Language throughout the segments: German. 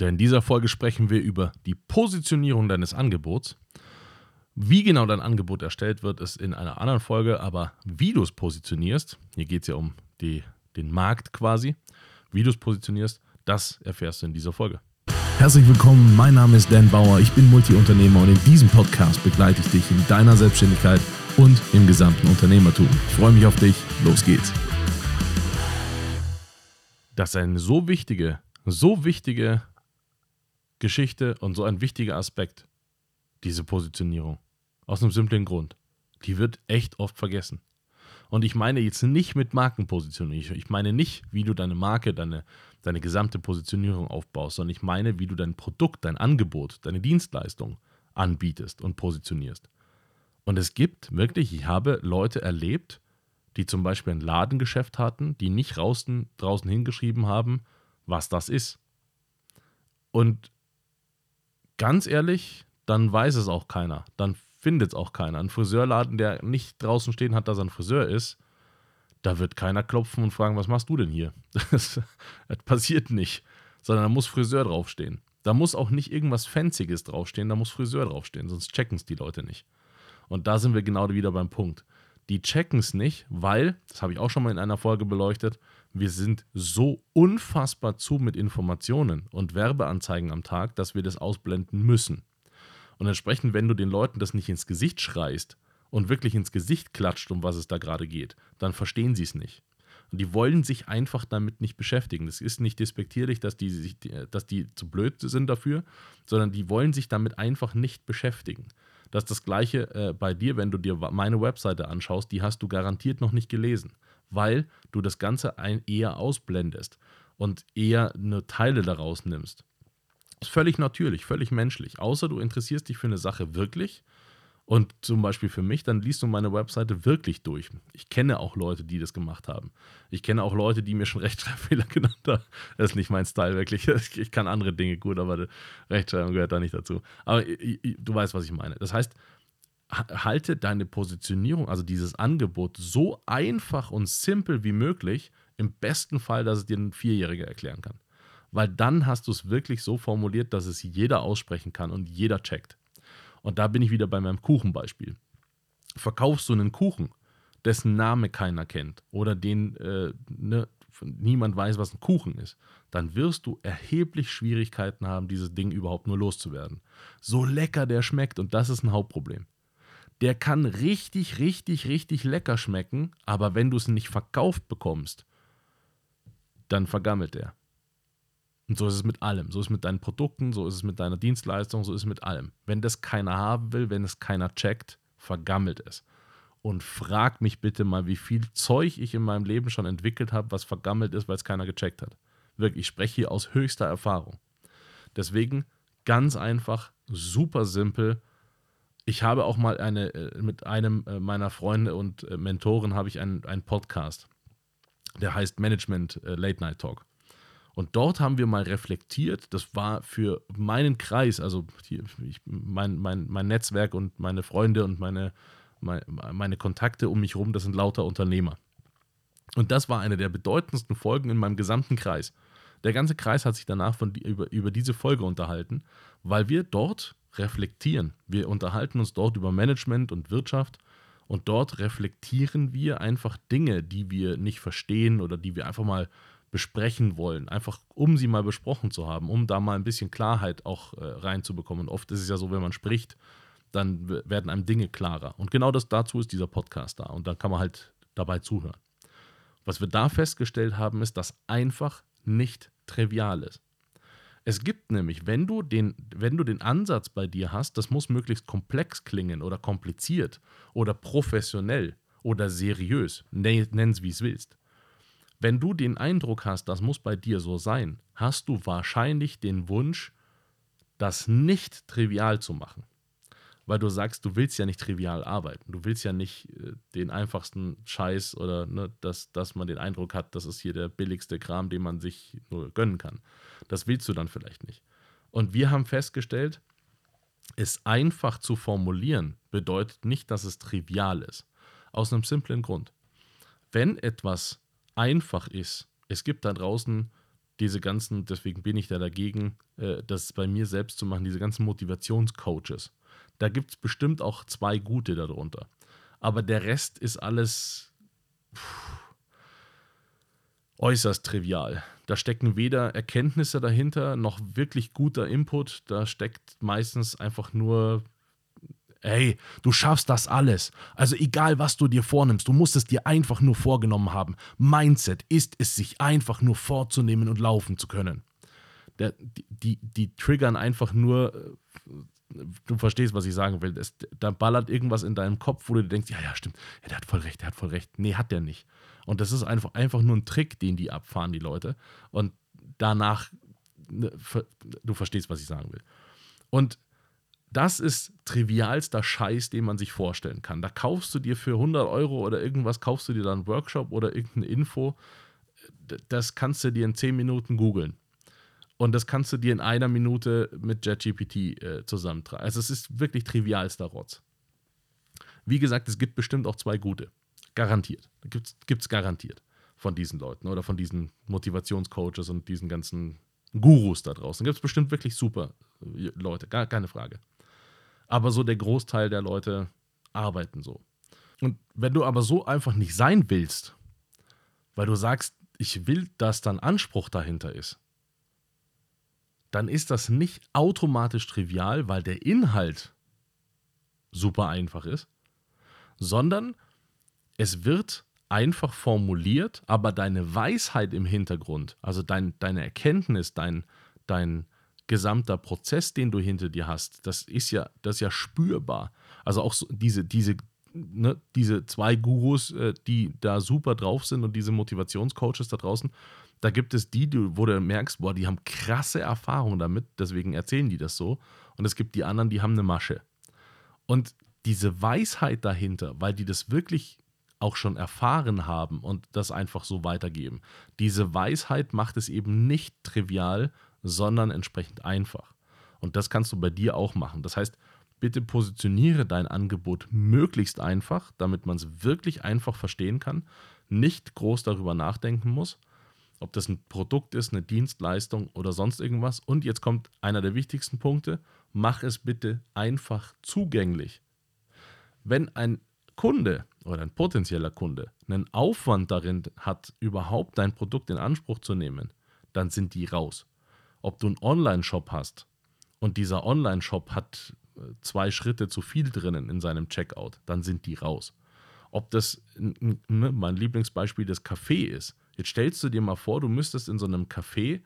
Denn in dieser Folge sprechen wir über die Positionierung deines Angebots. Wie genau dein Angebot erstellt wird, ist in einer anderen Folge, aber wie du es positionierst, hier geht es ja um die, den Markt quasi, wie du es positionierst, das erfährst du in dieser Folge. Herzlich willkommen, mein Name ist Dan Bauer, ich bin Multiunternehmer und in diesem Podcast begleite ich dich in deiner Selbstständigkeit und im gesamten Unternehmertum. Ich freue mich auf dich, los geht's. Das ist eine so wichtige, so wichtige Geschichte und so ein wichtiger Aspekt, diese Positionierung. Aus einem simplen Grund. Die wird echt oft vergessen. Und ich meine jetzt nicht mit Markenpositionierung. Ich meine nicht, wie du deine Marke, deine, deine gesamte Positionierung aufbaust, sondern ich meine, wie du dein Produkt, dein Angebot, deine Dienstleistung anbietest und positionierst. Und es gibt wirklich, ich habe Leute erlebt, die zum Beispiel ein Ladengeschäft hatten, die nicht draußen, draußen hingeschrieben haben, was das ist. Und ganz ehrlich, dann weiß es auch keiner. Dann findet es auch keiner. Ein Friseurladen, der nicht draußen stehen hat, dass er ein Friseur ist, da wird keiner klopfen und fragen, was machst du denn hier? Das, das passiert nicht. Sondern da muss Friseur draufstehen. Da muss auch nicht irgendwas Fancyes draufstehen, da muss Friseur draufstehen, sonst checken es die Leute nicht. Und da sind wir genau wieder beim Punkt. Die checken es nicht, weil, das habe ich auch schon mal in einer Folge beleuchtet, wir sind so unfassbar zu mit Informationen und Werbeanzeigen am Tag, dass wir das ausblenden müssen. Und entsprechend, wenn du den Leuten das nicht ins Gesicht schreist und wirklich ins Gesicht klatscht, um was es da gerade geht, dann verstehen sie es nicht. Und die wollen sich einfach damit nicht beschäftigen. Das ist nicht despektierlich, dass die, sich, dass die zu blöd sind dafür, sondern die wollen sich damit einfach nicht beschäftigen. Das ist das Gleiche äh, bei dir, wenn du dir meine Webseite anschaust, die hast du garantiert noch nicht gelesen weil du das Ganze ein, eher ausblendest und eher eine Teile daraus nimmst. Ist völlig natürlich, völlig menschlich. Außer du interessierst dich für eine Sache wirklich und zum Beispiel für mich, dann liest du meine Webseite wirklich durch. Ich kenne auch Leute, die das gemacht haben. Ich kenne auch Leute, die mir schon Rechtschreibfehler genannt haben. Das ist nicht mein Style, wirklich. Ich kann andere Dinge gut, aber Rechtschreibung gehört da nicht dazu. Aber du weißt, was ich meine. Das heißt, halte deine Positionierung, also dieses Angebot, so einfach und simpel wie möglich. Im besten Fall, dass es dir ein Vierjähriger erklären kann. Weil dann hast du es wirklich so formuliert, dass es jeder aussprechen kann und jeder checkt. Und da bin ich wieder bei meinem Kuchenbeispiel. Verkaufst du einen Kuchen, dessen Name keiner kennt oder den äh, ne, niemand weiß, was ein Kuchen ist, dann wirst du erheblich Schwierigkeiten haben, dieses Ding überhaupt nur loszuwerden. So lecker der schmeckt und das ist ein Hauptproblem der kann richtig, richtig, richtig lecker schmecken, aber wenn du es nicht verkauft bekommst, dann vergammelt er. Und so ist es mit allem. So ist es mit deinen Produkten, so ist es mit deiner Dienstleistung, so ist es mit allem. Wenn das keiner haben will, wenn es keiner checkt, vergammelt es. Und frag mich bitte mal, wie viel Zeug ich in meinem Leben schon entwickelt habe, was vergammelt ist, weil es keiner gecheckt hat. Wirklich, ich spreche hier aus höchster Erfahrung. Deswegen ganz einfach, super simpel, ich habe auch mal eine, äh, mit einem äh, meiner Freunde und äh, Mentoren habe ich einen, einen Podcast, der heißt Management Late Night Talk. Und dort haben wir mal reflektiert, das war für meinen Kreis, also die, ich, mein, mein, mein Netzwerk und meine Freunde und meine, meine, meine Kontakte um mich herum, das sind lauter Unternehmer. Und das war eine der bedeutendsten Folgen in meinem gesamten Kreis. Der ganze Kreis hat sich danach von, über, über diese Folge unterhalten, weil wir dort reflektieren. Wir unterhalten uns dort über Management und Wirtschaft und dort reflektieren wir einfach Dinge, die wir nicht verstehen oder die wir einfach mal besprechen wollen, einfach um sie mal besprochen zu haben, um da mal ein bisschen Klarheit auch äh, reinzubekommen. Und oft ist es ja so, wenn man spricht, dann werden einem Dinge klarer. Und genau das dazu ist dieser Podcast da. Und dann kann man halt dabei zuhören. Was wir da festgestellt haben, ist, dass einfach nicht trivial ist. Es gibt nämlich, wenn du, den, wenn du den Ansatz bei dir hast, das muss möglichst komplex klingen oder kompliziert oder professionell oder seriös, nenn es wie es willst. Wenn du den Eindruck hast, das muss bei dir so sein, hast du wahrscheinlich den Wunsch, das nicht trivial zu machen weil du sagst, du willst ja nicht trivial arbeiten. Du willst ja nicht äh, den einfachsten Scheiß oder ne, dass, dass man den Eindruck hat, das ist hier der billigste Kram, den man sich nur gönnen kann. Das willst du dann vielleicht nicht. Und wir haben festgestellt, es einfach zu formulieren bedeutet nicht, dass es trivial ist. Aus einem simplen Grund. Wenn etwas einfach ist, es gibt da draußen diese ganzen, deswegen bin ich da dagegen, äh, das bei mir selbst zu machen, diese ganzen Motivationscoaches. Da gibt es bestimmt auch zwei gute darunter. Aber der Rest ist alles pff, äußerst trivial. Da stecken weder Erkenntnisse dahinter noch wirklich guter Input. Da steckt meistens einfach nur Ey, du schaffst das alles. Also egal, was du dir vornimmst, du musst es dir einfach nur vorgenommen haben. Mindset ist es, sich einfach nur vorzunehmen und laufen zu können. Der, die, die, die triggern einfach nur, äh, du verstehst, was ich sagen will. Das, da ballert irgendwas in deinem Kopf, wo du denkst, ja, ja, stimmt, ja, der hat voll recht, der hat voll recht. Nee, hat der nicht. Und das ist einfach, einfach nur ein Trick, den die abfahren, die Leute. Und danach, ne, du verstehst, was ich sagen will. Und das ist trivialster Scheiß, den man sich vorstellen kann. Da kaufst du dir für 100 Euro oder irgendwas, kaufst du dir dann einen Workshop oder irgendeine Info. Das kannst du dir in 10 Minuten googeln. Und das kannst du dir in einer Minute mit JetGPT äh, zusammentragen. Also es ist wirklich trivialster Rotz. Wie gesagt, es gibt bestimmt auch zwei gute. Garantiert. Gibt es garantiert von diesen Leuten oder von diesen Motivationscoaches und diesen ganzen Gurus da draußen. Gibt es bestimmt wirklich super äh, Leute, gar keine Frage. Aber so der Großteil der Leute arbeiten so. Und wenn du aber so einfach nicht sein willst, weil du sagst, ich will, dass dann Anspruch dahinter ist, dann ist das nicht automatisch trivial, weil der Inhalt super einfach ist, sondern es wird einfach formuliert, aber deine Weisheit im Hintergrund, also dein, deine Erkenntnis, dein, dein, gesamter Prozess, den du hinter dir hast, das ist ja, das ist ja spürbar. Also auch so diese, diese, ne, diese zwei Gurus, äh, die da super drauf sind und diese Motivationscoaches da draußen, da gibt es die, wo du merkst, boah, die haben krasse Erfahrung damit, deswegen erzählen die das so. Und es gibt die anderen, die haben eine Masche. Und diese Weisheit dahinter, weil die das wirklich auch schon erfahren haben und das einfach so weitergeben. Diese Weisheit macht es eben nicht trivial, sondern entsprechend einfach. Und das kannst du bei dir auch machen. Das heißt, bitte positioniere dein Angebot möglichst einfach, damit man es wirklich einfach verstehen kann, nicht groß darüber nachdenken muss, ob das ein Produkt ist, eine Dienstleistung oder sonst irgendwas. Und jetzt kommt einer der wichtigsten Punkte, mach es bitte einfach zugänglich. Wenn ein Kunde oder ein potenzieller Kunde einen Aufwand darin hat, überhaupt dein Produkt in Anspruch zu nehmen, dann sind die raus ob du einen Online-Shop hast und dieser Online-Shop hat äh, zwei Schritte zu viel drinnen in seinem Checkout, dann sind die raus. Ob das ne, mein Lieblingsbeispiel das Café ist. Jetzt stellst du dir mal vor, du müsstest in so einem Café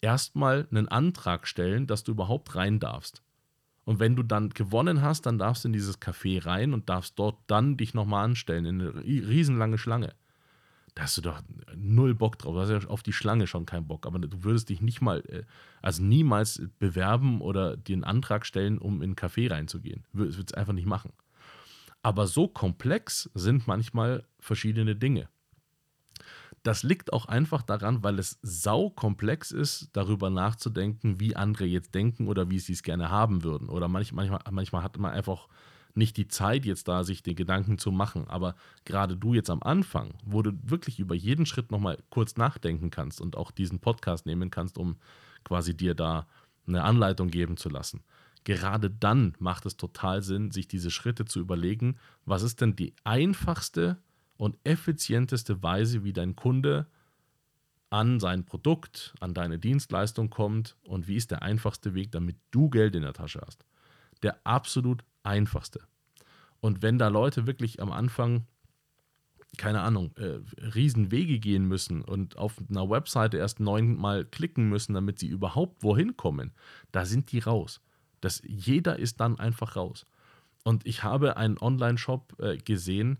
erstmal einen Antrag stellen, dass du überhaupt rein darfst. Und wenn du dann gewonnen hast, dann darfst du in dieses Café rein und darfst dort dann dich nochmal anstellen in eine riesenlange Schlange da hast du doch null Bock drauf. Du hast ja auf die Schlange schon keinen Bock. Aber du würdest dich nicht mal, äh, also niemals bewerben oder dir einen Antrag stellen, um in einen Café reinzugehen. Du würdest es einfach nicht machen. Aber so komplex sind manchmal verschiedene Dinge. Das liegt auch einfach daran, weil es saukomplex ist, darüber nachzudenken, wie andere jetzt denken oder wie sie es gerne haben würden. Oder manchmal, manchmal hat man einfach nicht die Zeit jetzt da, sich die Gedanken zu machen. Aber gerade du jetzt am Anfang, wo du wirklich über jeden Schritt nochmal kurz nachdenken kannst und auch diesen Podcast nehmen kannst, um quasi dir da eine Anleitung geben zu lassen. Gerade dann macht es total Sinn, sich diese Schritte zu überlegen, was ist denn die einfachste und effizienteste Weise, wie dein Kunde an sein Produkt, an deine Dienstleistung kommt und wie ist der einfachste Weg, damit du Geld in der Tasche hast. Der absolut einfachste. Und wenn da Leute wirklich am Anfang, keine Ahnung, äh, Riesenwege gehen müssen und auf einer Webseite erst neunmal klicken müssen, damit sie überhaupt wohin kommen, da sind die raus. Das, jeder ist dann einfach raus. Und ich habe einen Online-Shop äh, gesehen,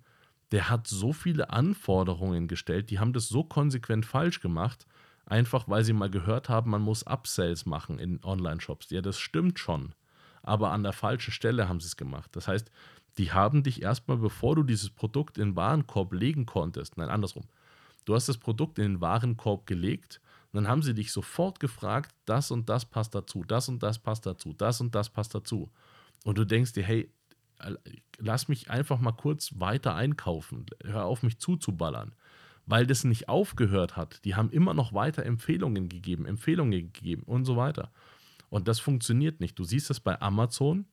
der hat so viele Anforderungen gestellt, die haben das so konsequent falsch gemacht, einfach weil sie mal gehört haben, man muss Upsells machen in Online-Shops. Ja, das stimmt schon aber an der falschen Stelle haben sie es gemacht. Das heißt, die haben dich erstmal, bevor du dieses Produkt in den Warenkorb legen konntest, nein, andersrum. Du hast das Produkt in den Warenkorb gelegt dann haben sie dich sofort gefragt, das und das passt dazu, das und das passt dazu, das und das passt dazu. Und du denkst dir, hey, lass mich einfach mal kurz weiter einkaufen. Hör auf, mich zuzuballern. weil das nicht aufgehört hat. Die haben immer noch weiter Empfehlungen gegeben, Empfehlungen gegeben und so weiter. Und das funktioniert nicht. Du siehst das bei Amazon.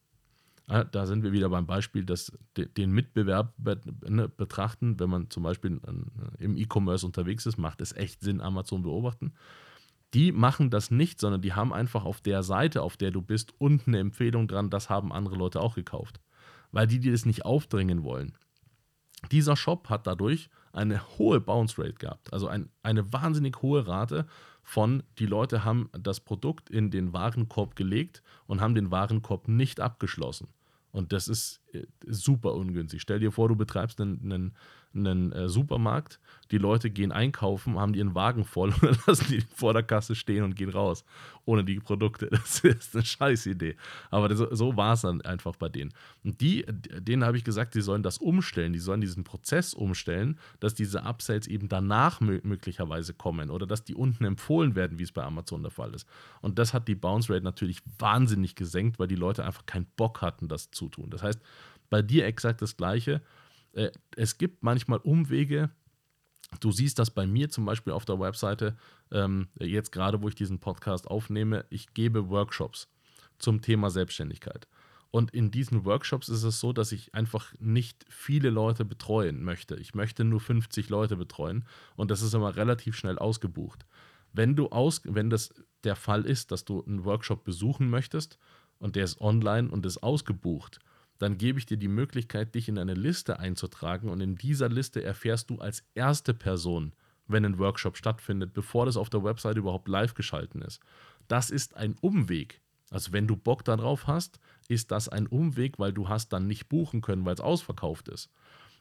Da sind wir wieder beim Beispiel, dass den Mitbewerb ne, betrachten, wenn man zum Beispiel im E-Commerce unterwegs ist, macht es echt Sinn, Amazon beobachten. Die machen das nicht, sondern die haben einfach auf der Seite, auf der du bist, unten eine Empfehlung dran, das haben andere Leute auch gekauft. Weil die dir das nicht aufdringen wollen. Dieser Shop hat dadurch eine hohe Bounce Rate gehabt, also ein, eine wahnsinnig hohe Rate von, die Leute haben das Produkt in den Warenkorb gelegt und haben den Warenkorb nicht abgeschlossen. Und das ist äh, super ungünstig. Stell dir vor, du betreibst einen, einen, einen äh, Supermarkt, die Leute gehen einkaufen, haben ihren Wagen voll und lassen die vor der Kasse stehen und gehen raus ohne die Produkte. Das ist eine scheiß Idee. Aber das, so war es dann einfach bei denen. Und die, denen habe ich gesagt, die sollen das umstellen, die sollen diesen Prozess umstellen, dass diese Upsells eben danach möglicherweise kommen oder dass die unten empfohlen werden, wie es bei Amazon der Fall ist. Und das hat die Bounce Rate natürlich wahnsinnig gesenkt, weil die Leute einfach keinen Bock hatten, das zu tun. Das heißt, bei dir exakt das Gleiche. Äh, es gibt manchmal Umwege. Du siehst das bei mir zum Beispiel auf der Webseite, ähm, jetzt gerade, wo ich diesen Podcast aufnehme, ich gebe Workshops zum Thema Selbstständigkeit. Und in diesen Workshops ist es so, dass ich einfach nicht viele Leute betreuen möchte. Ich möchte nur 50 Leute betreuen und das ist immer relativ schnell ausgebucht. Wenn du aus, wenn das der Fall ist, dass du einen Workshop besuchen möchtest und der ist online und ist ausgebucht, dann gebe ich dir die Möglichkeit, dich in eine Liste einzutragen und in dieser Liste erfährst du als erste Person, wenn ein Workshop stattfindet, bevor das auf der Website überhaupt live geschalten ist. Das ist ein Umweg. Also wenn du Bock darauf hast, ist das ein Umweg, weil du hast dann nicht buchen können, weil es ausverkauft ist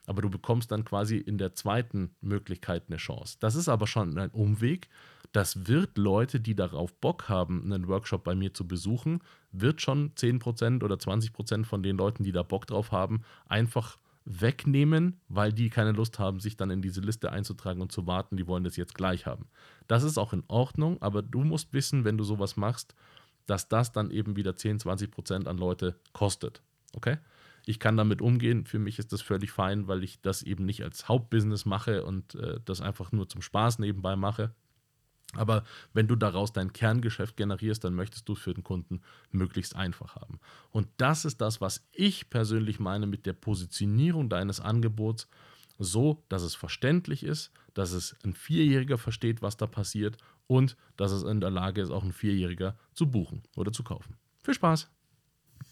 aber du bekommst dann quasi in der zweiten Möglichkeit eine Chance. Das ist aber schon ein Umweg. Das wird Leute, die darauf Bock haben, einen Workshop bei mir zu besuchen, wird schon 10% oder 20% von den Leuten, die da Bock drauf haben, einfach wegnehmen, weil die keine Lust haben, sich dann in diese Liste einzutragen und zu warten, die wollen das jetzt gleich haben. Das ist auch in Ordnung, aber du musst wissen, wenn du sowas machst, dass das dann eben wieder 10, 20% an Leute kostet. Okay? ich kann damit umgehen. Für mich ist das völlig fein, weil ich das eben nicht als Hauptbusiness mache und äh, das einfach nur zum Spaß nebenbei mache. Aber wenn du daraus dein Kerngeschäft generierst, dann möchtest du es für den Kunden möglichst einfach haben. Und das ist das, was ich persönlich meine mit der Positionierung deines Angebots, so dass es verständlich ist, dass es ein Vierjähriger versteht, was da passiert und dass es in der Lage ist, auch ein Vierjähriger zu buchen oder zu kaufen. Viel Spaß!